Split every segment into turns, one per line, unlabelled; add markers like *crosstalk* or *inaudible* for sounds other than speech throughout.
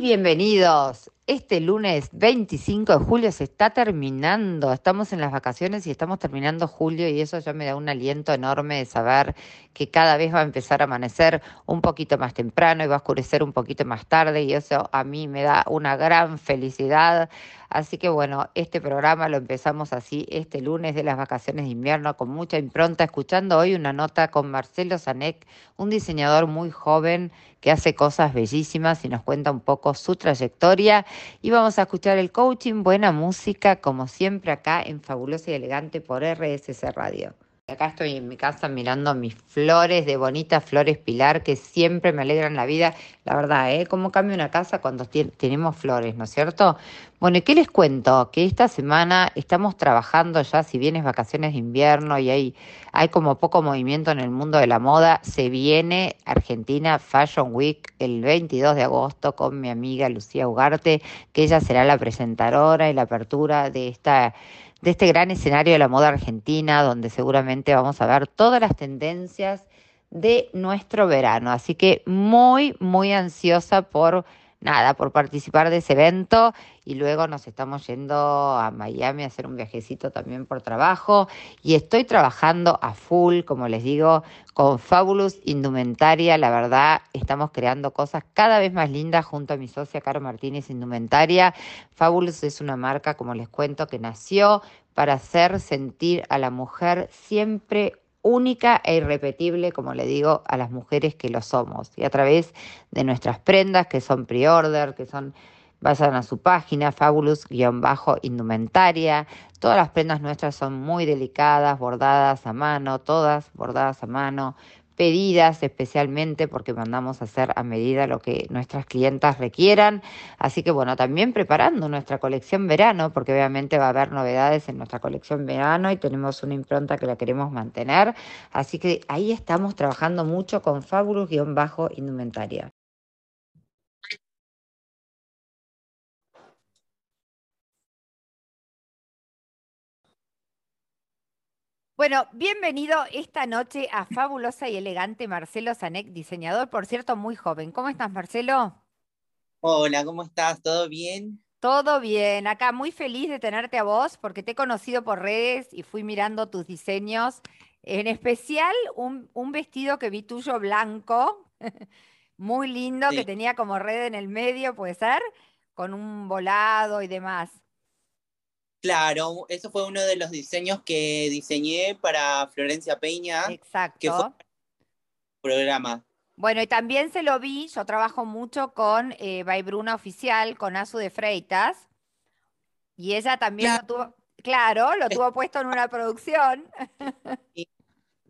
bienvenidos. Este lunes 25 de julio se está terminando. Estamos en las vacaciones y estamos terminando julio y eso ya me da un aliento enorme de saber que cada vez va a empezar a amanecer un poquito más temprano y va a oscurecer un poquito más tarde y eso a mí me da una gran felicidad. Así que bueno, este programa lo empezamos así este lunes de las vacaciones de invierno con mucha impronta, escuchando hoy una nota con Marcelo Zanek, un diseñador muy joven que hace cosas bellísimas y nos cuenta un poco su trayectoria. Y vamos a escuchar el coaching, buena música, como siempre acá en Fabulosa y Elegante por RSC Radio. Acá estoy en mi casa mirando mis flores de bonitas flores pilar que siempre me alegran la vida. La verdad, ¿eh? ¿Cómo cambia una casa cuando tenemos flores, no es cierto? Bueno, ¿y qué les cuento? Que esta semana estamos trabajando ya, si bien es vacaciones de invierno y hay, hay como poco movimiento en el mundo de la moda, se viene Argentina Fashion Week el 22 de agosto con mi amiga Lucía Ugarte, que ella será la presentadora y la apertura de esta de este gran escenario de la moda argentina, donde seguramente vamos a ver todas las tendencias de nuestro verano. Así que muy, muy ansiosa por nada, por participar de ese evento y luego nos estamos yendo a Miami a hacer un viajecito también por trabajo y estoy trabajando a full, como les digo, con Fabulous Indumentaria. La verdad, estamos creando cosas cada vez más lindas junto a mi socia Caro Martínez Indumentaria. Fabulous es una marca, como les cuento, que nació para hacer sentir a la mujer siempre única e irrepetible, como le digo, a las mujeres que lo somos. Y a través de nuestras prendas, que son pre-order, que son, vayan a su página, fabulous-indumentaria. Todas las prendas nuestras son muy delicadas, bordadas a mano, todas bordadas a mano, pedidas especialmente porque mandamos a hacer a medida lo que nuestras clientas requieran. Así que bueno, también preparando nuestra colección verano, porque obviamente va a haber novedades en nuestra colección verano y tenemos una impronta que la queremos mantener. Así que ahí estamos trabajando mucho con Fabulous-indumentaria. Bueno, bienvenido esta noche a fabulosa y elegante Marcelo Zanek, diseñador, por cierto, muy joven. ¿Cómo estás, Marcelo?
Hola, ¿cómo estás? ¿Todo bien?
Todo bien. Acá muy feliz de tenerte a vos porque te he conocido por redes y fui mirando tus diseños. En especial un, vestido que vi tuyo blanco, *laughs* muy lindo, que tenía como red en el medio, puede ser, con un volado y demás.
Claro, eso fue uno de los diseños que diseñé para Florencia Peña.
Exacto.
Que fue programa.
Bueno, y también se lo vi, yo trabajo mucho con eh, Bruna Oficial, con Azu de Freitas, y ella también lo tuvo, claro, lo tuvo puesto en una producción. *laughs*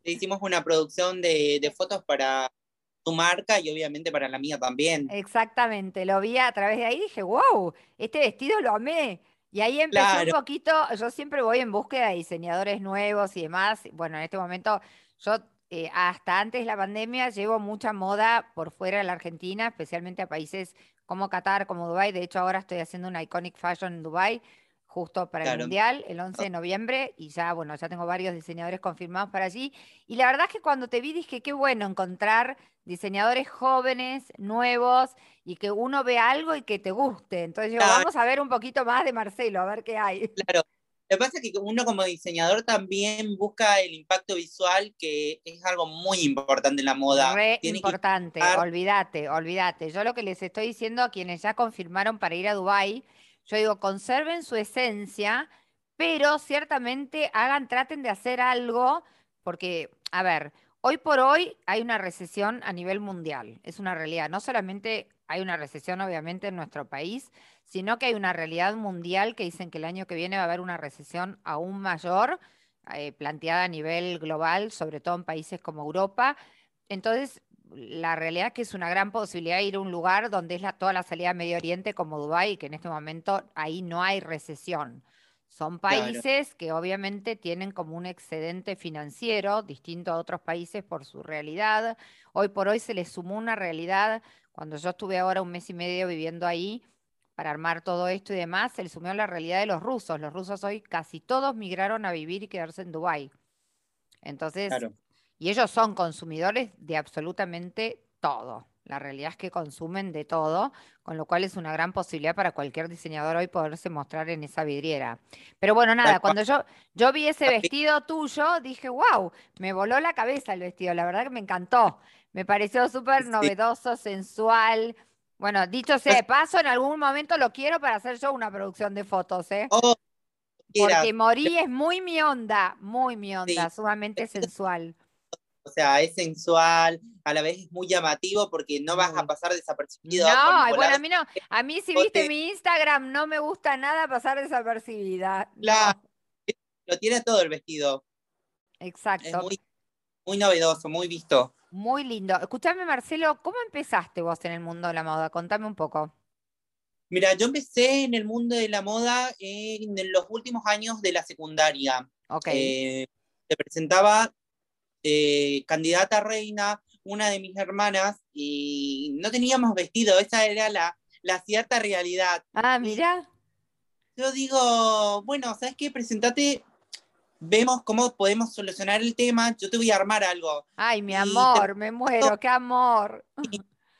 hicimos una producción de, de fotos para tu marca y obviamente para la mía también.
Exactamente, lo vi a través de ahí y dije, wow, este vestido lo amé. Y ahí empecé un poquito, yo siempre voy en búsqueda de diseñadores nuevos y demás. Bueno, en este momento yo eh, hasta antes de la pandemia llevo mucha moda por fuera de la Argentina, especialmente a países como Qatar, como Dubai. De hecho, ahora estoy haciendo una Iconic Fashion en Dubai justo para el Mundial, el 11 de noviembre, y ya, bueno, ya tengo varios diseñadores confirmados para allí. Y la verdad es que cuando te vi dije, qué bueno encontrar diseñadores jóvenes, nuevos, y que uno vea algo y que te guste. Entonces yo, vamos a ver un poquito más de Marcelo, a ver qué hay. *laughs*
Claro. Lo que pasa es que uno como diseñador también busca el impacto visual, que es algo muy importante en la moda.
Re importante, olvídate, olvídate. Yo lo que les estoy diciendo a quienes ya confirmaron para ir a Dubái, yo digo, conserven su esencia, pero ciertamente hagan, traten de hacer algo, porque, a ver, hoy por hoy hay una recesión a nivel mundial, es una realidad. No solamente hay una recesión, obviamente, en nuestro país, sino que hay una realidad mundial que dicen que el año que viene va a haber una recesión aún mayor, eh, planteada a nivel global, sobre todo en países como Europa. Entonces, la realidad es que es una gran posibilidad de ir a un lugar donde es la, toda la salida a Medio Oriente como Dubái, que en este momento ahí no hay recesión. Son países que obviamente tienen como un excedente financiero distinto a otros países por su realidad. Hoy por hoy se les sumó una realidad, cuando yo estuve ahora un mes y medio viviendo ahí para armar todo esto y demás, se les sumó la realidad de los rusos. Los rusos hoy casi todos migraron a vivir y quedarse en Dubái. Entonces, y ellos son consumidores de absolutamente todo. La realidad es que consumen de todo, con lo cual es una gran posibilidad para cualquier diseñador hoy poderse mostrar en esa vidriera. Pero bueno, nada, cuando yo, yo vi ese vestido tuyo, dije, wow, me voló la cabeza el vestido, la verdad que me encantó. Me pareció súper novedoso, sensual. Bueno, dicho sea de paso, en algún momento lo quiero para hacer yo una producción de fotos, ¿eh?
Oh,
Porque Morí es muy mi onda, muy mi onda, sumamente sensual
o sea, es sensual, a la vez es muy llamativo porque no vas a pasar desapercibido.
No, bueno, a mí no, a mí si viste mi Instagram no me gusta nada pasar desapercibida.
Claro, lo tiene todo el vestido.
Exacto. Es
muy, muy novedoso, muy visto.
Muy lindo. Escúchame, Marcelo, ¿cómo empezaste vos en el mundo de la moda? Contame un poco.
Mira, yo empecé en el mundo de la moda en los últimos años de la secundaria.
Ok.
Eh, te presentaba eh, candidata a reina, una de mis hermanas, y no teníamos vestido, esa era la, la cierta realidad.
Ah, mira.
Yo digo, bueno, ¿sabes qué? Presentate, vemos cómo podemos solucionar el tema, yo te voy a armar algo.
Ay, mi amor, me muero, qué amor.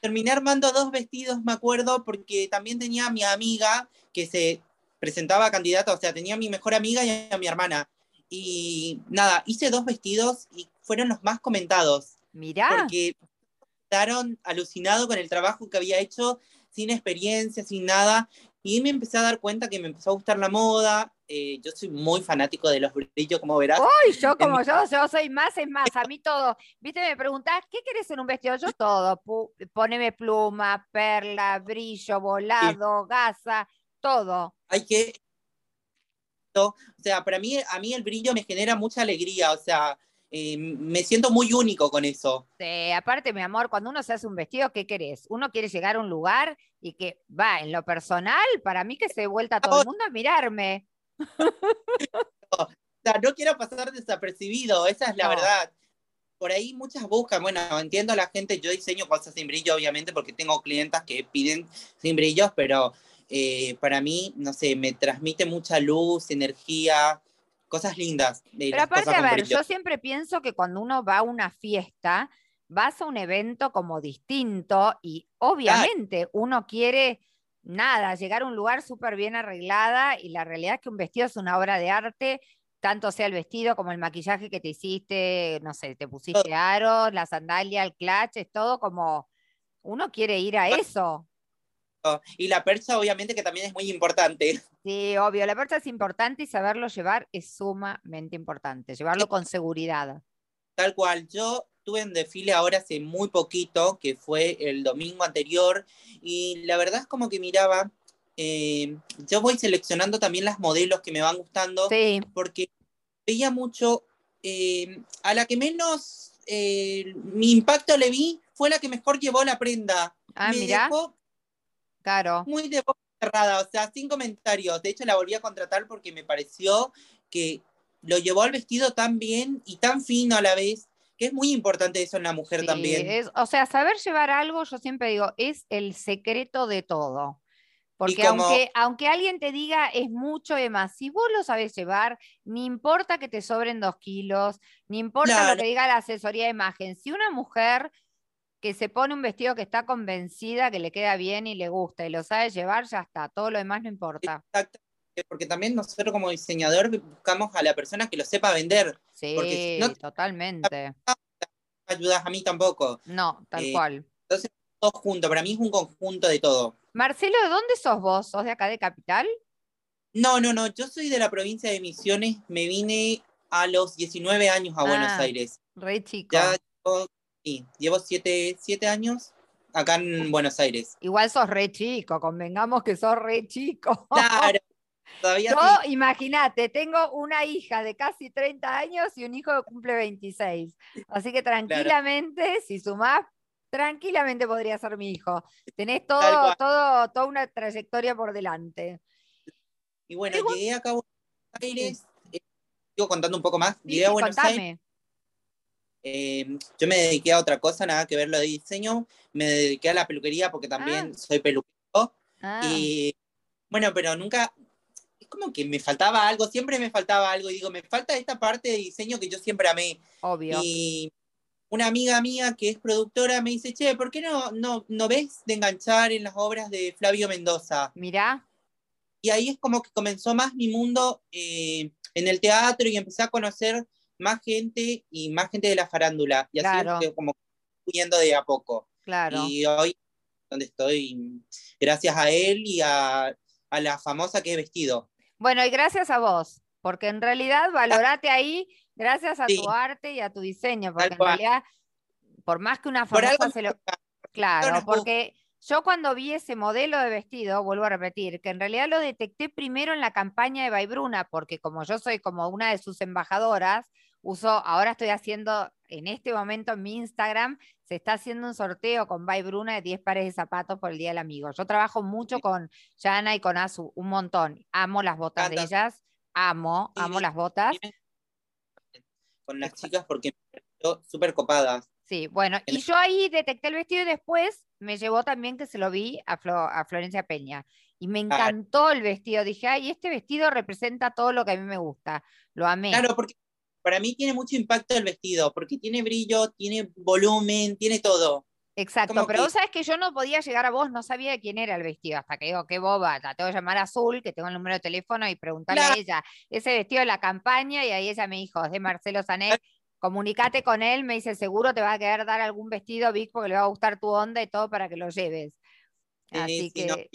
terminé armando dos vestidos, me acuerdo, porque también tenía a mi amiga que se presentaba candidata, o sea, tenía a mi mejor amiga y a mi hermana. Y nada, hice dos vestidos y fueron los más comentados.
Mirá.
Porque quedaron alucinados con el trabajo que había hecho, sin experiencia, sin nada. Y me empecé a dar cuenta que me empezó a gustar la moda. Eh, yo soy muy fanático de los brillos, como verás.
Uy, yo como yo, yo soy más, es más, a mí todo. Viste, me preguntás, ¿qué querés en un vestido? Yo todo. poneme pluma, perla, brillo, volado, gasa, todo.
Hay que. O sea, para mí, a mí el brillo me genera mucha alegría. O sea, eh, me siento muy único con eso.
Sí, aparte, mi amor, cuando uno se hace un vestido, ¿qué querés? Uno quiere llegar a un lugar y que va, en lo personal, para mí que se vuelta todo el mundo a mirarme. *laughs*
o sea, no quiero pasar desapercibido, esa es la verdad. Por ahí muchas buscan, bueno, entiendo a la gente, yo diseño cosas sin brillo, obviamente, porque tengo clientas que piden sin brillos, pero eh, para mí, no sé, me transmite mucha luz, energía, cosas lindas.
Pero aparte, a ver, yo siempre pienso que cuando uno va a una fiesta, vas a un evento como distinto y obviamente uno quiere nada, llegar a un lugar súper bien arreglada y la realidad es que un vestido es una obra de arte, tanto sea el vestido como el maquillaje que te hiciste, no sé, te pusiste aros, la sandalia, el clutch, es todo como uno quiere ir a eso.
Y la percha, obviamente, que también es muy importante. *laughs*
Sí, obvio, la percha es importante y saberlo llevar es sumamente importante, llevarlo con seguridad.
Tal cual, yo tuve un desfile ahora hace muy poquito, que fue el domingo anterior, y la verdad es como que miraba, eh, yo voy seleccionando también las modelos que me van gustando,
sí.
porque veía mucho, eh, a la que menos eh, mi impacto le vi fue la que mejor llevó la prenda.
Ah, mira. Claro.
Muy de boca cerrada, o sea, sin comentarios. De hecho, la volví a contratar porque me pareció que lo llevó al vestido tan bien y tan fino a la vez, que es muy importante eso en la mujer también.
o sea, saber llevar algo, yo siempre digo, es el secreto de todo. Porque aunque, aunque alguien te diga es mucho y más, si vos lo sabes llevar, ni importa que te sobren dos kilos, ni importa lo que diga la asesoría de imagen, si una mujer que se pone un vestido que está convencida que le queda bien y le gusta y lo sabe llevar, ya está, todo lo demás no importa.
Exacto, porque también nosotros como diseñador buscamos a la persona que lo sepa vender.
Sí, no, totalmente.
ayudas a mí tampoco.
No, tal eh, cual.
Entonces, todo junto, para mí es un conjunto de todo.
Marcelo, ¿de dónde sos vos? ¿Sos de acá de Capital?
No, no, no, yo soy de la provincia de Misiones, me vine a los 19 años a Buenos ah, Aires.
Re chico.
Ya Sí, llevo siete, años acá en Buenos Aires.
Igual sos re chico, convengamos que sos re chico. *laughs*
Claro. Todavía
Yo, imagínate, tengo una hija de casi 30 años y un hijo que cumple 26. Así que tranquilamente, si sumás, tranquilamente podría ser mi hijo. Tenés todo, todo, toda una trayectoria por delante.
Y bueno, llegué acá a Buenos Aires, eh, sigo contando un poco más. Llegué a Buenos Aires eh, yo me dediqué a otra cosa, nada que ver lo de diseño. Me dediqué a la peluquería porque también ah. soy peluquero. Ah. Y bueno, pero nunca, es como que me faltaba algo, siempre me faltaba algo. Y digo, me falta esta parte de diseño que yo siempre amé.
Obvio.
Y una amiga mía que es productora me dice, che, ¿por qué no, no, no ves de enganchar en las obras de Flavio Mendoza?
Mirá.
Y ahí es como que comenzó más mi mundo eh, en el teatro y empecé a conocer más gente y más gente de la farándula. Y así es como yendo de a poco.
Claro.
Y hoy, donde estoy, gracias a él y a, a la famosa que he vestido.
Bueno, y gracias a vos, porque en realidad valorate ahí gracias a tu arte y a tu diseño, porque en realidad, por más que una famosa se lo... Claro, porque yo cuando vi ese modelo de vestido, vuelvo a repetir, que en realidad lo detecté primero en la campaña de Baibruna, porque como yo soy como una de sus embajadoras, uso, ahora estoy haciendo, en este momento en mi Instagram, se está haciendo un sorteo con Baibruna de 10 pares de zapatos por el Día del Amigo. Yo trabajo mucho con Yana y con Azu, un montón. Amo las botas de ellas, amo, amo las botas
con las chicas porque súper copadas.
Sí, bueno, y yo ahí detecté el vestido y después me llevó también que se lo vi a, a Florencia Peña. Y me encantó el vestido. Dije, ay, este vestido representa todo lo que a mí me gusta. Lo amé.
Claro, porque para mí tiene mucho impacto el vestido, porque tiene brillo, tiene volumen, tiene todo.
Exacto, pero vos sabes que yo no podía llegar a vos, no sabía quién era el vestido, hasta que digo, qué boba, la tengo que llamar a Azul, que tengo el número de teléfono y preguntarle a ella, ese vestido de la campaña, y ahí ella me dijo, es de Marcelo Sanet, comunicate con él, me dice, seguro te va a querer dar algún vestido, Vic, porque le va a gustar tu onda y todo para que lo lleves. Así que...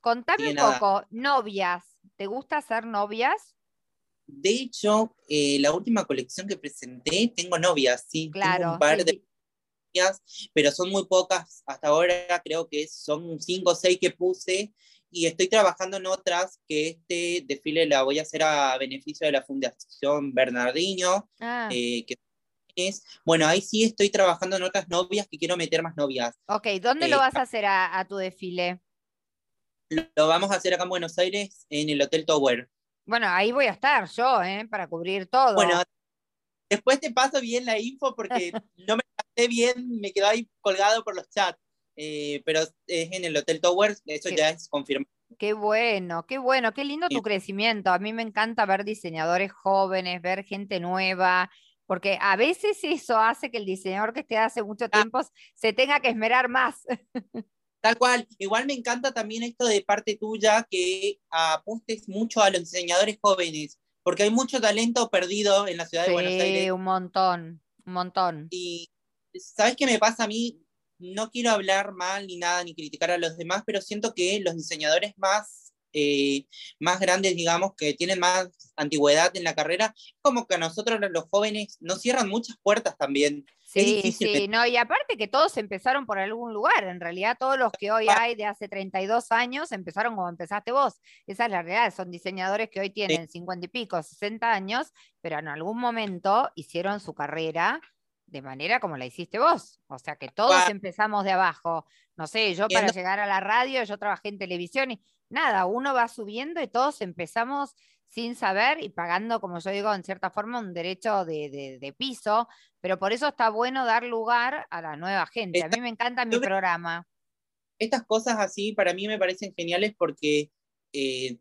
Contame un poco, novias, ¿te gusta ser novias?
De hecho, eh, la última colección que presenté, tengo novias, sí. Claro. un par de novias, pero son muy pocas. Hasta ahora creo que son cinco o seis que puse. Y estoy trabajando en otras que este desfile la voy a hacer a beneficio de la Fundación Bernardino. Ah. Eh, que es, bueno, ahí sí estoy trabajando en otras novias que quiero meter más novias.
Ok, ¿dónde lo eh, vas a hacer a, tu desfile?
lo, vamos a hacer acá en Buenos Aires, en el Hotel Tower.
Bueno, ahí voy a estar yo, ¿eh? Para cubrir todo.
Bueno, después te paso bien la info porque *laughs* no me pasé bien, me quedó ahí colgado por los chats. Eh, pero es en el Hotel Towers, eso ya es confirmado.
Qué bueno, qué bueno, qué lindo tu crecimiento. A mí me encanta ver diseñadores jóvenes, ver gente nueva, porque a veces eso hace que el diseñador que esté hace mucho ah. tiempo se tenga que esmerar más. *laughs*
Tal cual. Igual me encanta también esto de parte tuya que apuntes mucho a los diseñadores jóvenes, porque hay mucho talento perdido en la ciudad de Buenos Aires.
un montón, un montón.
Y ¿sabes qué me pasa a mí? No quiero hablar mal ni nada, ni criticar a los demás, pero siento que los diseñadores más eh, más grandes, digamos, que tienen más antigüedad en la carrera, como que a nosotros los jóvenes nos cierran muchas puertas también.
Sí, sí, no, y aparte que todos empezaron por algún lugar, en realidad todos los que hoy hay de hace 32 años empezaron como empezaste vos, esa es la realidad, son diseñadores que hoy tienen 50 y pico, 60 años, pero en algún momento hicieron su carrera de manera como la hiciste vos. O sea que todos empezamos de abajo. No sé, yo para llegar a la radio, yo trabajé en televisión y nada, uno va subiendo y todos empezamos sin saber y pagando, como yo digo, en cierta forma un derecho de, piso, pero por eso está bueno dar lugar a la nueva gente. a mí me encanta mi programa.
Estas cosas así para mí me parecen geniales porque eh,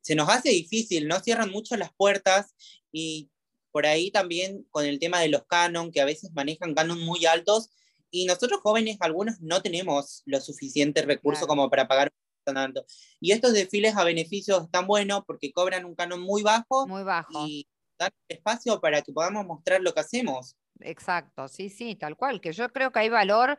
se nos hace difícil, ¿no? Cierran mucho las puertas y por ahí también con el tema de los canon, que a veces manejan canon muy altos, y nosotros jóvenes, algunos no tenemos lo suficiente recurso como para pagar tanto. Y estos desfiles a beneficios están buenos porque cobran un canon muy bajo,
muy bajo.
y dan espacio para que podamos mostrar lo que hacemos.
Exacto, sí, sí, tal cual, que yo creo que hay valor,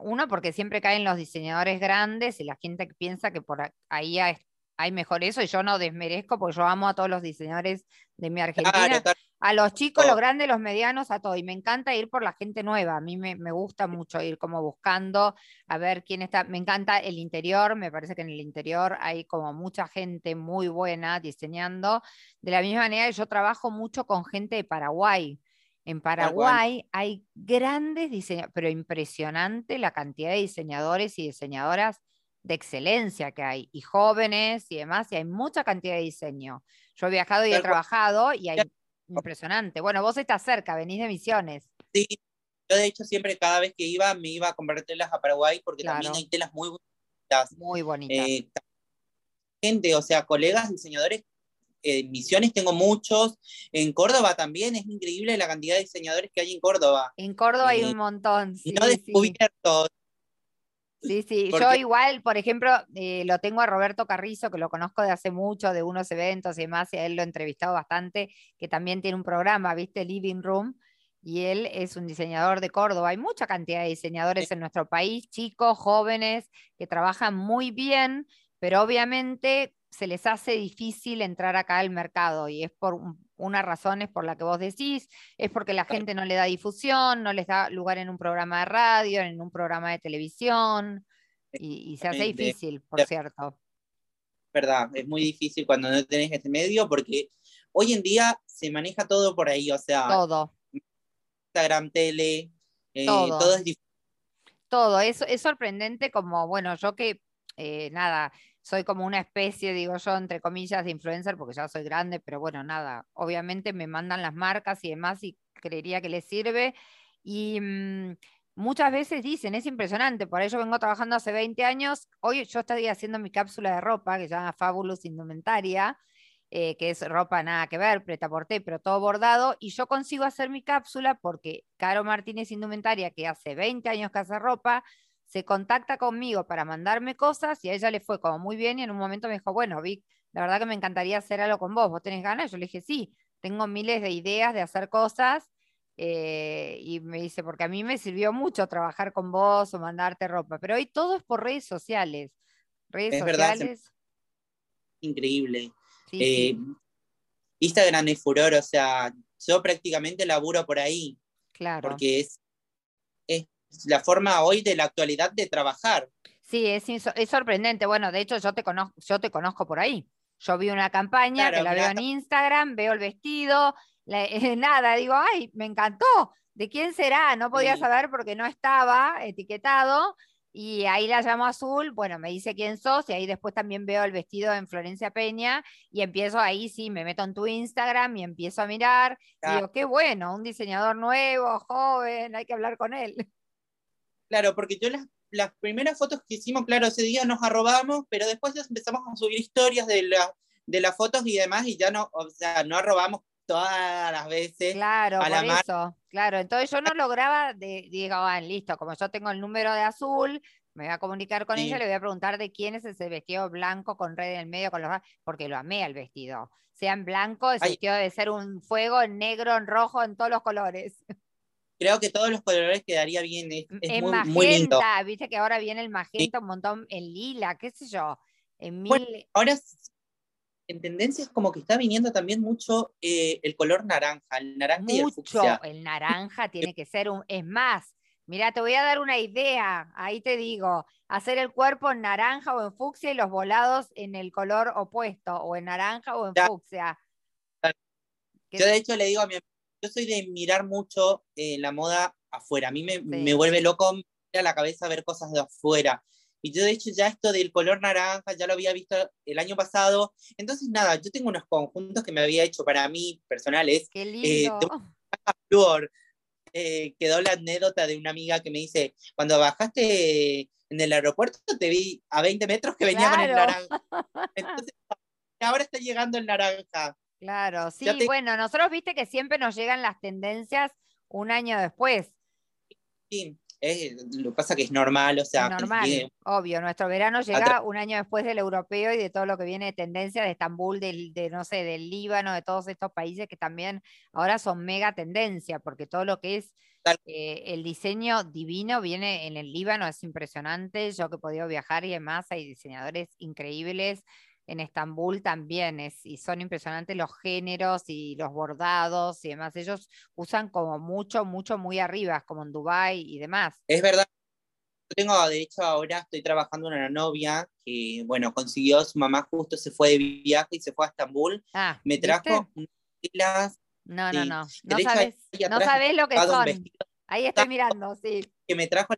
uno porque siempre caen los diseñadores grandes y la gente que piensa que por ahí hay mejor eso, y yo no desmerezco porque yo amo a todos los diseñadores de mi Argentina. A los chicos, los grandes, los medianos, a todo. Y me encanta ir por la gente nueva. A mí me, gusta mucho ir como buscando a ver quién está. Me encanta el interior. Me parece que en el interior hay como mucha gente muy buena diseñando. De la misma manera, yo trabajo mucho con gente de Paraguay. En Paraguay hay grandes diseñadores, pero impresionante la cantidad de diseñadores y diseñadoras de excelencia que hay, y jóvenes y demás, y hay mucha cantidad de diseño. Yo he viajado y he trabajado y hay Impresionante. Bueno, vos estás cerca, venís de Misiones.
Sí, yo de hecho siempre cada vez que iba me iba a comprar telas a Paraguay porque también hay telas muy bonitas.
Muy bonitas. Eh,
gente, o sea, colegas diseñadores en Misiones tengo muchos, en Córdoba también, es increíble la cantidad de diseñadores que hay en Córdoba.
En Córdoba hay un montón.
Sí, no descubiertos.
Sí, sí, yo igual, por ejemplo, eh, lo tengo a Roberto Carrizo, que lo conozco de hace mucho, de unos eventos y demás, y a él lo he entrevistado bastante, que también tiene un programa, ¿viste? Living Room, y él es un diseñador de Córdoba. Hay mucha cantidad de diseñadores en nuestro país, chicos, jóvenes, que trabajan muy bien, pero obviamente se les hace difícil entrar acá al mercado y es por una razón es por la que vos decís, es porque la gente no le da difusión, no les da lugar en un programa de radio, en un programa de televisión y, se hace difícil, por cierto.
Verdad, es muy difícil cuando no tenés este medio porque hoy en día se maneja todo por ahí, o sea,
todo.
Instagram, tele, eh, todo. es difícil.
Todo, es, es sorprendente como, bueno, yo que eh, nada, soy como una especie, digo yo, entre comillas, de influencer, porque ya soy grande, pero bueno, nada, obviamente me mandan las marcas y demás y creería que les sirve. Y mm, muchas veces dicen, es impresionante, por ello vengo trabajando hace 20 años, hoy yo estoy haciendo mi cápsula de ropa, que se llama Fabulous Indumentaria, eh, que es ropa nada que ver, preta porté, pero todo bordado, y yo consigo hacer mi cápsula porque Caro Martínez Indumentaria, que hace 20 años que hace ropa, se contacta conmigo para mandarme cosas y a ella le fue como muy bien y en un momento me dijo, bueno, Vic, la verdad que me encantaría hacer algo con vos, ¿vos tenés ganas? Yo le dije, sí, tengo miles de ideas de hacer cosas eh, y me dice, porque a mí me sirvió mucho trabajar con vos o mandarte ropa, pero hoy todo es por redes sociales. Redes sociales.
increíble. Eh, Instagram es furor, o sea, yo prácticamente laburo por ahí.
Claro.
Porque es la forma hoy de la actualidad de trabajar.
Sí, es, es sorprendente. Bueno, de hecho yo te conozco, yo te conozco por ahí. Yo vi una campaña que la veo en Instagram, veo el vestido, *laughs* nada, digo, ay, me encantó. ¿De quién será? No podía saber porque no estaba etiquetado. Y ahí la llamo azul, bueno, me dice quién sos y ahí después también veo el vestido en Florencia Peña y empiezo ahí, sí, me meto en tu Instagram y empiezo a mirar. Y digo, qué bueno, un diseñador nuevo, joven, hay que hablar con él. *laughs*
Claro, porque yo las, las primeras fotos que hicimos, claro, ese día nos arrobamos, pero después empezamos a subir historias de, la, de las fotos y demás, y ya no, o sea, no arrobamos todas las veces.
Claro, a por eso. Claro, entonces yo no lograba, de, digo, ah, listo, como yo tengo el número de azul, me voy a comunicar con ella, le voy a preguntar de quién es ese vestido blanco con red en el medio, con los, porque lo amé al vestido. Sea en blanco, ese vestido debe ser un fuego en negro, en rojo, en todos los colores. *laughs*
creo que todos los colores quedaría bien. Es,
en muy, magenta, viste que ahora viene el magenta un montón, en lila, qué sé yo. En
ahora en tendencias como que está viniendo también mucho eh, el color naranja, el naranja y el fucsia.
el naranja tiene que ser un, es más, mira, te voy a dar una idea, ahí te digo, hacer el cuerpo en naranja o en fucsia y los volados en el color opuesto, o en naranja o en fucsia.
Yo de hecho le digo a mi yo soy de mirar mucho eh, la moda afuera. A mí me, me vuelve loco a la cabeza ver cosas de afuera. Y yo, de hecho, ya esto del color naranja ya lo había visto el año pasado. Entonces, nada, yo tengo unos conjuntos que me había hecho para mí personales.
Qué eh,
lindo. Eh, quedó la anécdota de una amiga que me dice: Cuando bajaste en el aeropuerto, te vi a 20 metros que venía con el naranja. Entonces, ahora está llegando el naranja.
Claro, sí, bueno, nosotros viste que siempre nos llegan las tendencias un año después.
Sí, lo que pasa que es normal, o sea.
normal, obvio, nuestro verano llega un año después del europeo y de todo lo que viene de tendencia de Estambul, del, de, no sé, del Líbano, de todos estos países que también ahora son mega tendencia, porque todo lo que es eh, el diseño divino viene en el Líbano, es impresionante, yo que he podido viajar y demás, hay diseñadores increíbles, en Estambul también es, y son impresionantes los géneros y los bordados y demás. Ellos usan como mucho, mucho muy arriba, como en Dubai y demás.
Es verdad. Yo tengo, de hecho, ahora estoy trabajando en una novia que, bueno, consiguió, su mamá justo se fue de viaje y se fue a Estambul. Ah, me trajo unas
No, no, no. No sabes, no sabes lo que son. Ahí estoy mirando, sí.
Que me trajo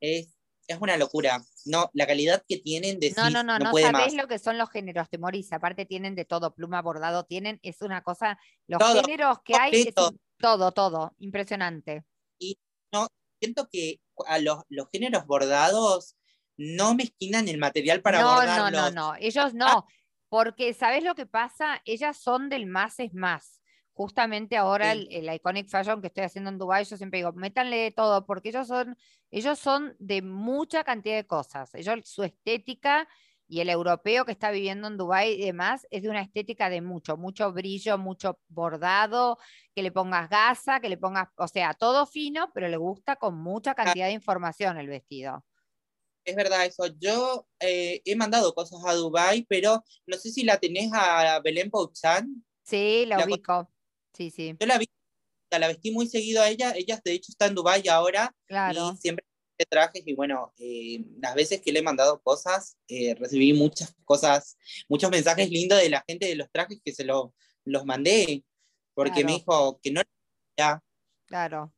es es una locura. No, la calidad que tienen de
No, no, no, no, no sabés lo que son los géneros, te morís. Aparte tienen de todo, pluma bordado, tienen, es una cosa, los géneros que hay, todo, todo, impresionante.
Y no, siento que a los, los géneros bordados no mezquinan el material para
no,
bordarlos.
No, no, no, ellos no. Porque, ¿sabes lo que pasa? Ellas son del más es más. Justamente ahora
Sí.
el, el Iconic Fashion que estoy haciendo en Dubai, yo siempre digo, métanle todo, porque ellos son, ellos son de mucha cantidad de cosas. Ellos, su estética y el europeo que está viviendo en Dubái y demás es de una estética de mucho, mucho brillo, mucho bordado, que le pongas gasa, que le pongas, o sea, todo fino, pero le gusta con mucha cantidad de información el vestido.
Es verdad eso. Yo eh, he mandado cosas a Dubai, pero no sé si la tenés a Belén Pouchan.
Sí, la
La co-
ubico. Sí, sí,
Yo la vi, la vestí muy seguido a ella. Ella de hecho está en Dubai ahora
claro.
y siempre de trajes y bueno, eh, las veces que le he mandado cosas, eh, recibí muchas cosas, muchos mensajes lindos de la gente de los trajes que se lo- los mandé, porque me dijo que no ya,
Claro.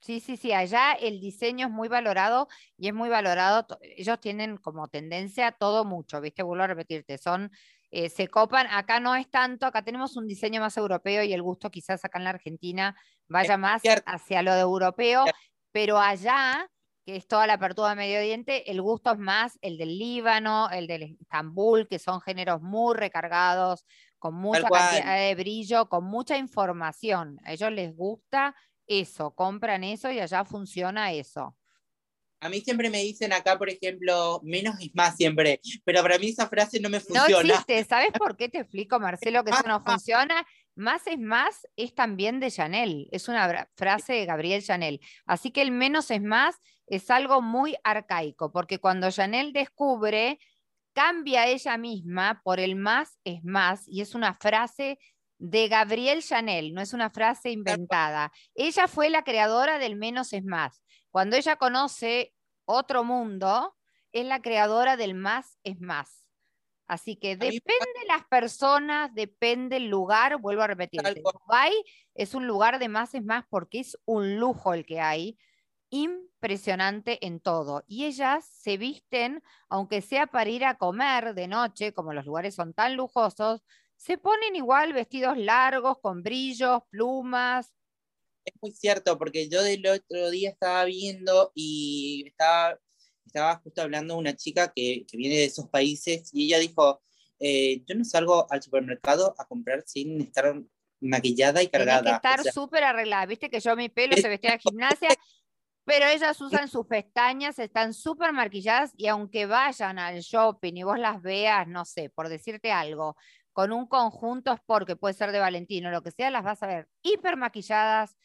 Sí, sí, sí, allá el diseño es muy valorado y es muy valorado. Ellos tienen como tendencia todo mucho, ¿viste? Vuelvo a repetirte, son, eh, se copan, acá no es tanto, acá tenemos un diseño más europeo y el gusto quizás acá en la Argentina vaya más hacia lo de europeo, pero allá, que es toda la apertura de Medio Oriente, el gusto es más el del Líbano, el del Estambul, que son géneros muy recargados, con mucha cantidad de brillo, con mucha información. A ellos les gusta eso, compran eso y allá funciona eso.
A mí siempre me dicen acá, por ejemplo, menos es más siempre, pero para mí esa frase no me
No
funciona.
existe, ¿sabes por qué te explico, Marcelo, que eso no *laughs* funciona? Más es más es también de Chanel, es una frase de Gabriel Chanel. Así que el menos es más es algo muy arcaico, porque cuando Chanel descubre, cambia ella misma por el más es más, y es una frase de Gabriel Chanel, no es una frase inventada. Ella fue la creadora del menos es más. Cuando ella conoce otro mundo, es la creadora del más es más. Así que depende las personas, depende el lugar, vuelvo a repetirte.
cual.
Dubái es un lugar de más es más porque es un lujo el que hay, impresionante en todo. Y ellas se visten, aunque sea para ir a comer de noche, como los lugares son tan lujosos, se ponen igual vestidos largos, con brillos, plumas.
Es muy cierto, porque yo del otro día estaba viendo y estaba, estaba justo hablando de una chica que, que viene de esos países y ella dijo, eh, yo no salgo al supermercado a comprar sin estar maquillada y cargada.
que estar
O sea,
súper arreglada. Viste que yo mi pelo se vestía de gimnasia, pero ellas *laughs* usan sus pestañas, están súper maquilladas y aunque vayan al shopping y vos las veas, no sé, por decirte algo, con un conjunto es porque puede ser de Valentino, lo que sea, las vas a ver hiper maquilladas,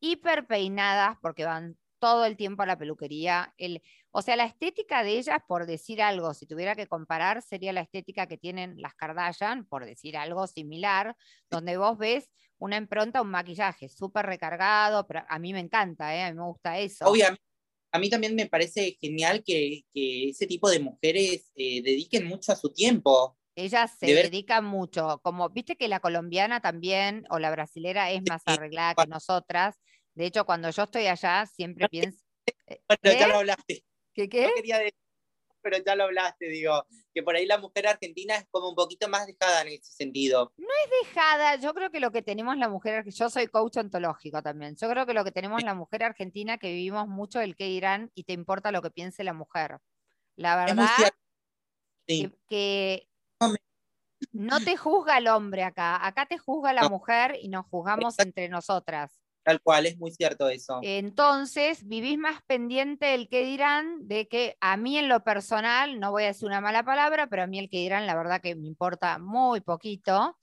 hiper peinadas, porque van todo el tiempo a la peluquería. El, o sea, la estética de ellas, por decir algo, si tuviera que comparar, sería la estética que tienen las Kardashian, por decir algo similar, donde vos ves una impronta, un maquillaje súper recargado, pero a mí me encanta, ¿eh? a mí me gusta eso.
obviamente, a mí también me parece genial que, que ese tipo de mujeres eh, dediquen mucho a su tiempo.
Ellas se
de ver-
dedican mucho, como viste que la colombiana también o la brasilera es más arreglada que nosotras. De hecho, cuando yo estoy allá, siempre pienso, eh,
Bueno,
¿qué?
ya lo hablaste.
¿Qué qué?
No quería decir, pero ya lo hablaste, digo, que por ahí la mujer argentina es como un poquito más dejada en ese sentido.
dejada, yo creo que lo que tenemos la mujer, yo soy coach ontológico también, yo creo que lo que tenemos la mujer argentina que vivimos mucho el que dirán y te importa lo que piense la mujer. La
Es
verdad.
Sí.
que, que
No
no te juzga el hombre acá, acá te juzga la
No.
mujer y nos juzgamos
Exacto.
entre nosotras.
Tal cual, es muy cierto eso.
Entonces, vivís más pendiente del que dirán, de que a mí en lo personal, no voy a decir una mala palabra, pero a mí el que dirán, la verdad que me importa muy poquito.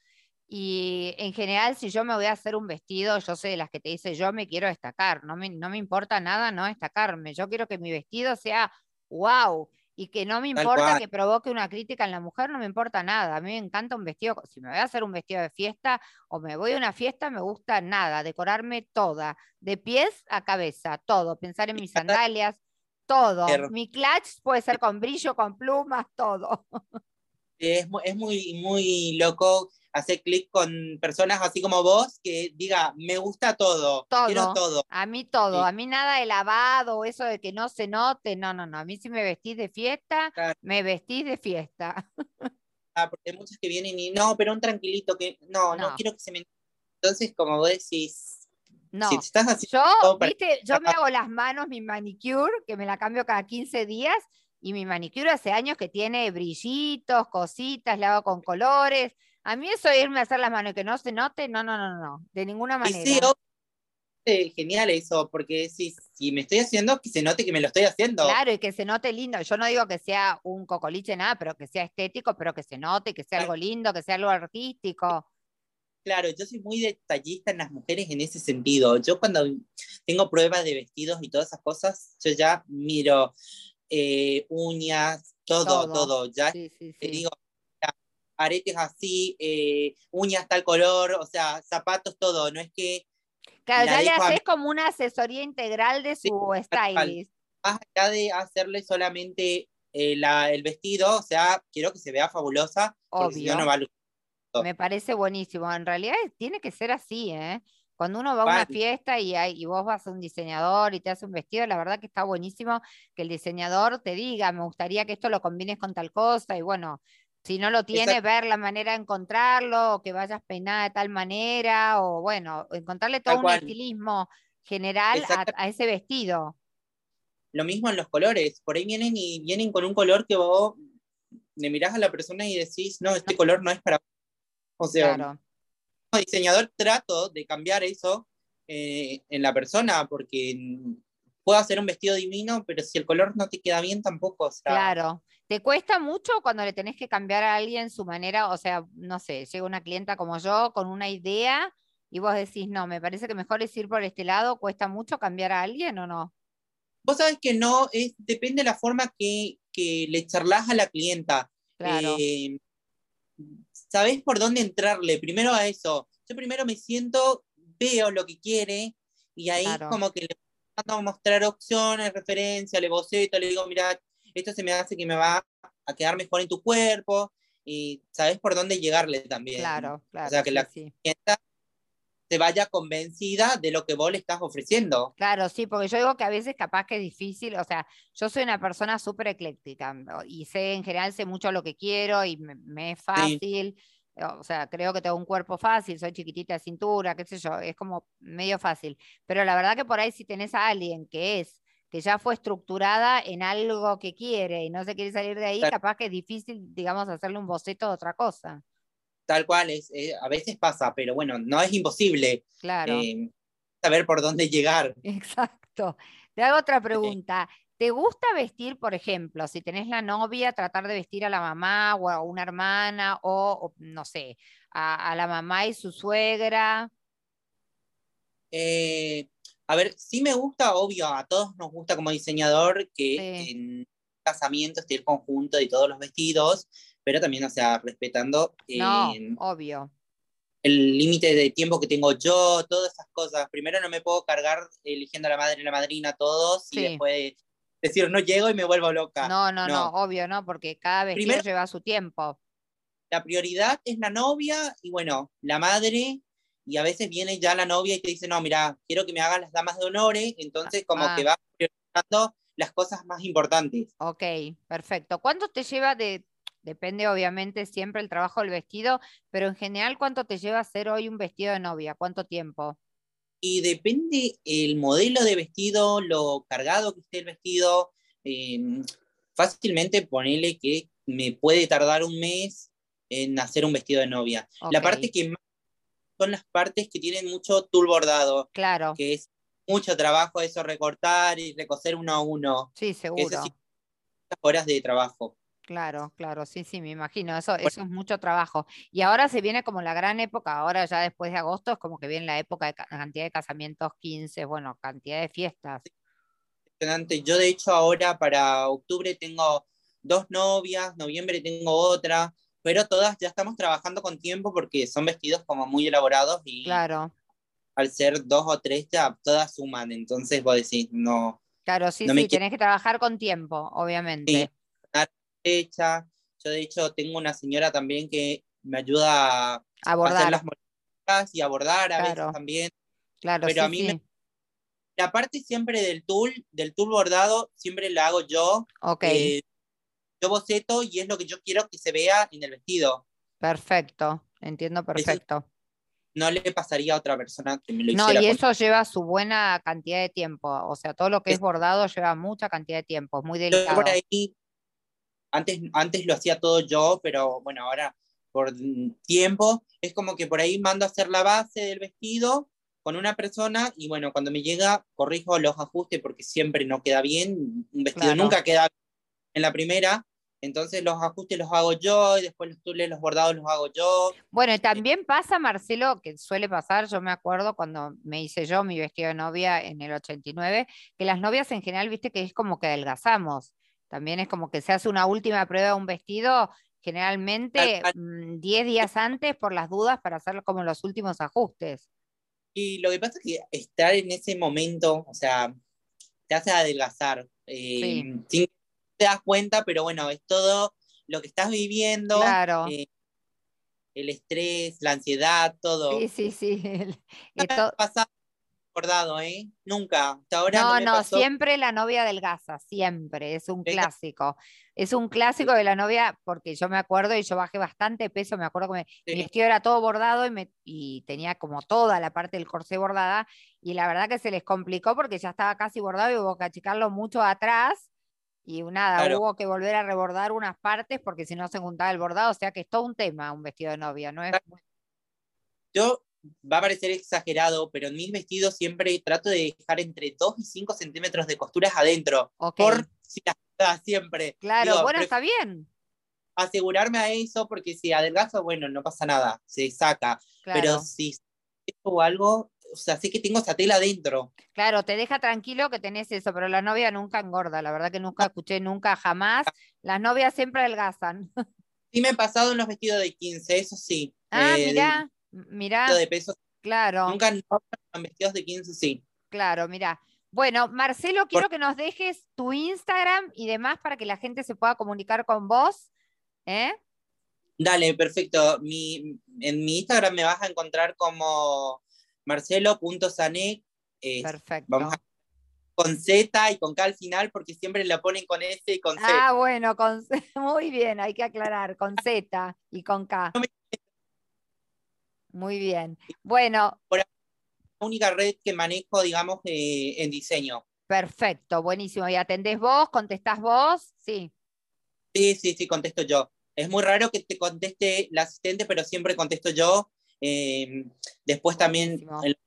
Y en general, si yo me voy a hacer un vestido, yo soy de las que te dice, yo me quiero destacar, no me, no me importa nada no destacarme, yo quiero que mi vestido sea wow y que no me importa que provoque una crítica en la mujer, no me importa nada, a mí me encanta un vestido, si me voy a hacer un vestido de fiesta o me voy a una fiesta, me gusta nada, decorarme toda, de pies a cabeza, todo, pensar en mis sandalias, todo, mi clutch puede ser con brillo, con plumas, todo. *laughs*
Es, es muy, muy loco hacer clic con personas así como vos que diga, me gusta todo, quiero
Todo. A mí todo,
Sí.
a mí nada de lavado eso de que no se note, no, no, no, a mí si me vestís de fiesta,
Claro.
me vestís de fiesta.
Ah, porque hay muchos que vienen y no, pero un tranquilito que no, no,
No.
quiero que se me. Entonces, como vos decís,
No,
si estás
yo, viste, yo me hago las manos, mi manicure, que me la cambio cada 15 días, y mi manicure hace años que tiene brillitos, cositas, le hago con colores. A mí eso de irme a hacer las manos y que no se note, no, no, no, no, de ninguna manera.
Y sí, oh, genial eso, porque si, si me estoy haciendo, que se note que me lo estoy haciendo.
Claro, y que se note lindo. Yo no digo que sea un cocoliche, nada, pero que sea estético, pero que se note, que sea algo lindo, que sea algo artístico.
Claro, yo soy muy detallista en las mujeres en ese sentido. Yo cuando tengo pruebas de vestidos y todas esas cosas, yo ya miro eh, uñas, todo, todo, Ya te digo, aretes así, eh, uñas tal color, o sea, zapatos, todo. No es que.
Claro, ya le haces como una asesoría integral de su stylist.
Más allá de hacerle solamente eh, el vestido, o sea, quiero que se vea fabulosa, porque si no, no va a
Me parece buenísimo. En realidad tiene que ser así, ¿eh? Cuando uno va a una fiesta y, hay, y vos vas a un diseñador y te hace un vestido, la verdad que está buenísimo que el diseñador te diga, me gustaría que esto lo combines con tal cosa y bueno, si no lo tiene, ver la manera de encontrarlo, o que vayas peinada de tal manera, o bueno, encontrarle todo un estilismo general a, ese vestido.
Lo mismo en los colores, por ahí vienen y vienen con un color que vos le mirás a la persona y decís, no, este color no es para... O sea, diseñador trato de cambiar eso eh, en la persona, porque puedo hacer un vestido divino, pero si el color no te queda bien tampoco.
Claro. ¿Te cuesta mucho cuando le tenés que cambiar a alguien su manera? O sea, no sé, llega una clienta como yo con una idea y vos decís, no, me parece que mejor es ir por este lado, ¿cuesta mucho cambiar a alguien o no?
Vos sabés que no, es, depende de la forma que, que le charlas a la clienta. Claro. Eh, sabés por dónde entrarle. Primero a eso. Yo primero me siento, veo lo que quiere y ahí como que le a mostrar opciones, referencias, le boceto, le digo, mira, esto se me hace que me va a quedar mejor en tu cuerpo y sabes por dónde llegarle también.
Claro, claro.
O sea, que la clienta se vaya convencida de lo que vos le estás ofreciendo.
Claro, sí, porque yo digo que a veces capaz que es difícil, o sea, yo soy una persona súper ecléctica y sé, en general sé mucho lo que quiero y me, es fácil, o sea, creo que tengo un cuerpo fácil, soy chiquitita de cintura, qué sé yo, es como medio fácil, pero la verdad que por ahí si tenés a alguien que es que ya fue estructurada en algo que quiere y no se quiere salir de ahí, capaz que es difícil, digamos, hacerle un boceto de otra cosa.
Tal cual, es, eh, a veces pasa, pero bueno, no es imposible
claro. Eh,
saber por dónde llegar. *laughs*
Exacto. Te hago otra pregunta. ¿Te gusta vestir, por ejemplo, si tenés la novia, tratar de vestir a la mamá o a una hermana o, no sé, a, la mamá y su suegra?
Eh, a ver, sí me gusta, obvio, a todos nos gusta como diseñador que en casamiento esté el conjunto de todos los vestidos, pero también, o sea, respetando.
No, obvio.
El límite de tiempo que tengo yo, todas esas cosas. Primero no me puedo cargar eligiendo a la madre y la madrina todos y después decir no llego y me vuelvo loca.
No, no, no, obvio, ¿no? Porque cada vestido lleva su tiempo.
La prioridad es la novia y bueno, la madre y a veces viene ya la novia y te dice, no, mira, quiero que me hagas las damas de honores, entonces como que ah. va priorizando las cosas más importantes.
Ok, perfecto. ¿Cuánto te lleva de, Depende obviamente siempre el trabajo del vestido, pero en general, ¿cuánto te lleva hacer hoy un vestido de novia? ¿Cuánto tiempo?
Y depende el modelo de vestido, lo cargado que esté el vestido. Em, fácilmente ponele que me puede tardar un mes en hacer un vestido de novia. La parte que más son las partes que tienen mucho tul bordado.
Claro.
Que es mucho trabajo eso, recortar y recoser uno a uno.
Sí, seguro. Eso
horas de trabajo.
Claro, claro, sí, sí, me imagino, eso, eso es mucho trabajo. Y ahora se viene como la gran época, ahora ya después de agosto es como que viene la época de cantidad de casamientos, 15, bueno, cantidad de fiestas.
Yo de hecho ahora para octubre tengo dos novias, noviembre tengo otra, pero todas ya estamos trabajando con tiempo porque son vestidos como muy elaborados y
claro.
al ser dos o tres ya todas suman, entonces vos decís, no.
Claro, sí, sí, tenés que trabajar con tiempo, obviamente
hecha. Yo de hecho tengo una señora también que me ayuda a, hacer las mochilas y a bordar a veces también.
Claro,
Pero
a mí
la parte siempre del tul, del tul bordado, siempre la hago yo.
Ok.
Eh, yo boceto y es lo que yo quiero que se vea en el vestido.
Perfecto, entiendo perfecto.
no le pasaría a otra persona que me lo hiciera.
No, y eso lleva su buena cantidad de tiempo. O sea, todo lo que es, bordado lleva mucha cantidad de tiempo, es muy delicado.
Por ahí antes, antes lo hacía todo yo, pero bueno, ahora por tiempo, es como que por ahí mando a hacer la base del vestido con una persona y bueno, cuando me llega corrijo los ajustes porque siempre no queda bien, un vestido nunca queda en la primera, entonces los ajustes los hago yo y después los tules, los bordados los hago yo.
Bueno, y también pasa, Marcelo, que suele pasar, yo me acuerdo cuando me hice yo mi vestido de novia en el 89, que las novias en general, viste que es como que adelgazamos. También es como que se hace una última prueba de un vestido generalmente 10 mm, días antes por las dudas para hacer como los últimos ajustes.
Y lo que pasa es que estar en ese momento, o sea, te hace adelgazar. Eh, sin te das cuenta, pero bueno, es todo lo que estás viviendo.
Claro. Eh,
el estrés, la ansiedad, todo.
Sí, sí, sí. *laughs* El,
acordado, ¿eh? Nunca. Hasta ahora
no, no, siempre la novia delgaza, siempre. Es un clásico. Es un clásico de la novia, porque yo me acuerdo y yo bajé bastante peso. Me acuerdo que mi vestido era todo bordado y, me, y tenía como toda la parte del corsé bordada. Y la verdad que se les complicó porque ya estaba casi bordado y hubo que achicarlo mucho atrás y nada, hubo que volver a rebordar unas partes porque si no se juntaba el bordado, o sea que es todo un tema un vestido de novia, ¿no es?
Yo, va a parecer exagerado, pero en mis vestidos siempre trato de dejar entre 2 y 5 centímetros de costuras adentro, por si las siempre.
Claro, bueno, está bien.
Asegurarme a eso, porque si adelgazo, bueno, no pasa nada, se saca. Pero si o algo, o sea, sé que tengo esa tela adentro.
Claro, te deja tranquilo que tenés eso, pero la novia nunca engorda, la verdad que nunca escuché, nunca, jamás. Las novias siempre adelgazan. *laughs*
Sí me he pasado en los vestidos de 15, eso sí.
Ah, eh, mira, mira.
De peso.
Claro.
Nunca en vestidos de 15, sí.
Claro, mira. Bueno, Marcelo, quiero que nos dejes tu Instagram y demás para que la gente se pueda comunicar con vos. ¿eh?
Dale, perfecto. Mi, en mi Instagram me vas a encontrar como marcelo.sanek.
Perfecto.
Vamos con Z y con K al final, porque siempre la ponen con S y con C.
Ah, bueno, con *laughs* muy bien, hay que aclarar, con Z y con K. Muy bien. Bueno.
la única red que manejo, digamos, eh, en diseño.
Perfecto, buenísimo. ¿Y atendés vos? ¿Contestás vos? Sí.
Sí, sí, sí, contesto yo. Es muy raro que te conteste la asistente, pero siempre contesto yo. Eh, después también el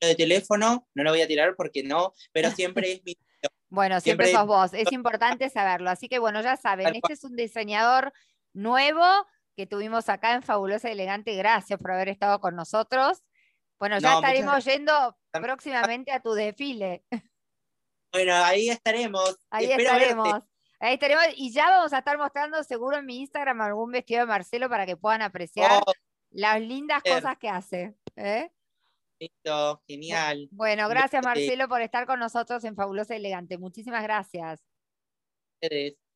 de teléfono, no lo voy a tirar porque no, pero *laughs* siempre es mi...
Bueno, siempre, sos vos, es *laughs* importante saberlo. Así que bueno, ya saben, este es un diseñador nuevo que tuvimos acá en Fabulosa y Elegante. Gracias por haber estado con nosotros. Bueno, ya estaremos yendo próximamente a tu desfile.
Bueno, ahí estaremos.
Ahí estaremos. Ahí estaremos. Y ya vamos a estar mostrando seguro en mi Instagram algún vestido de Marcelo para que puedan apreciar oh, las lindas cosas que hace. ¿eh?
Listo, genial.
Bueno, gracias Marcelo por estar con nosotros en Fabulosa Elegante. Muchísimas gracias. Vamos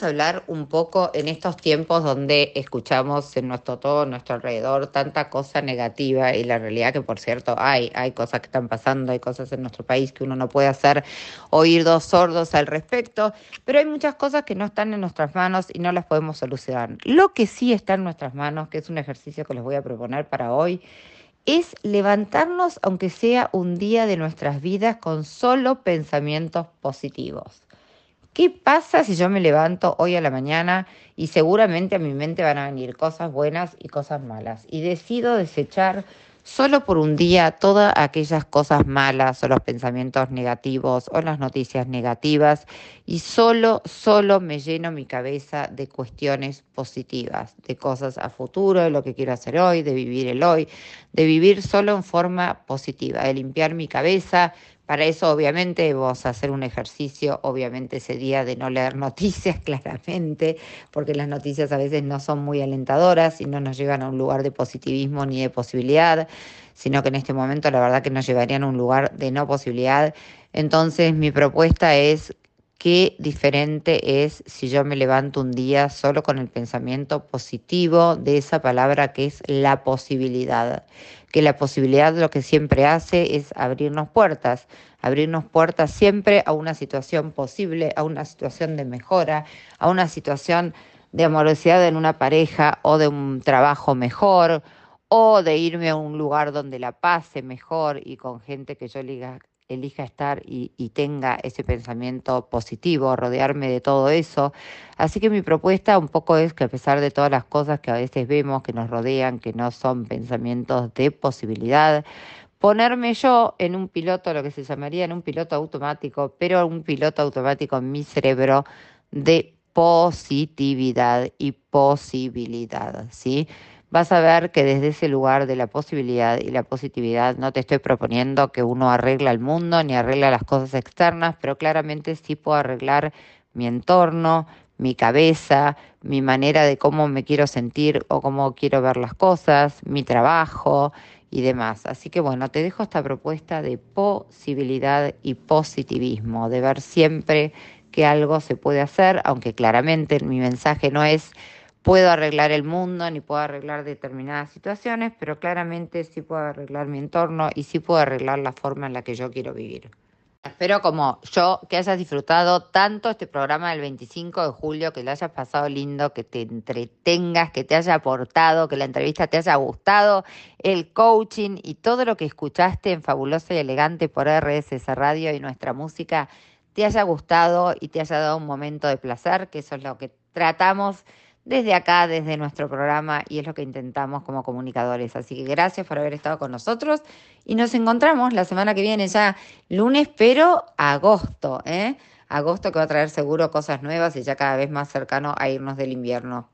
a hablar un poco en estos tiempos donde escuchamos en nuestro todo, nuestro alrededor, tanta cosa negativa y la realidad que por cierto hay, hay cosas que están pasando, hay cosas en nuestro país que uno no puede hacer oídos sordos al respecto, pero hay muchas cosas que no están en nuestras manos y no las podemos solucionar. Lo que sí está en nuestras manos, que es un ejercicio que les voy a proponer para hoy, es levantarnos, aunque sea un día de nuestras vidas, con solo pensamientos positivos. ¿Qué pasa si yo me levanto hoy a la mañana y seguramente a mi mente van a venir cosas buenas y cosas malas? Y decido desechar solo por un día todas aquellas cosas malas o los pensamientos negativos o las noticias negativas y solo, solo me lleno mi cabeza de cuestiones positivas, de cosas a futuro, de lo que quiero hacer hoy, de vivir el hoy, de vivir solo en forma positiva, de limpiar mi cabeza, para eso, obviamente, vamos a hacer un ejercicio, obviamente, ese día de no leer *laughs* noticias claramente, porque las noticias a veces no son muy alentadoras y no nos llevan a un lugar de positivismo ni de posibilidad, sino que en este momento la verdad que nos llevarían a un lugar de no posibilidad. Entonces, mi propuesta es qué diferente es si yo me levanto un día solo con el pensamiento positivo de esa palabra que es la posibilidad que la posibilidad lo que siempre hace es abrirnos puertas, abrirnos puertas siempre a una situación posible, a una situación de mejora, a una situación de amorosidad en una pareja o de un trabajo mejor o de irme a un lugar donde la pase mejor y con gente que yo diga, elija estar y, tenga ese pensamiento positivo, rodearme de todo eso. Así que mi propuesta un poco es que a pesar de todas las cosas que a veces vemos que nos rodean, que no son pensamientos de posibilidad, ponerme yo en un piloto, lo que se llamaría en un piloto automático, pero un piloto automático en mi cerebro de positividad y posibilidad, ¿sí? Vas a ver que desde ese lugar de la posibilidad y la positividad no te estoy proponiendo que uno arregla el mundo ni arregla las cosas externas, pero claramente sí puedo arreglar mi entorno, mi cabeza, mi manera de cómo me quiero sentir o cómo quiero ver las cosas, mi trabajo y demás. Así que bueno, te dejo esta propuesta de posibilidad y positivismo, de ver siempre que algo se puede hacer, aunque claramente mi mensaje no es puedo arreglar el mundo ni puedo arreglar determinadas situaciones, pero claramente sí puedo arreglar mi entorno y sí puedo arreglar la forma en la que yo quiero vivir. Espero como yo que hayas disfrutado tanto este programa del 25 de julio, que lo hayas pasado lindo, que te entretengas, que te haya aportado, que la entrevista te haya gustado, el coaching y todo lo que escuchaste en Fabulosa y Elegante por RSS Radio y nuestra música te haya gustado y te haya dado un momento de placer, que eso es lo que tratamos desde acá, desde nuestro programa, y es lo que intentamos como comunicadores. Así que gracias por haber estado con nosotros y nos encontramos la semana que viene, ya lunes, pero agosto, ¿eh? Agosto que va a traer seguro cosas nuevas y ya cada vez más cercano a irnos del invierno.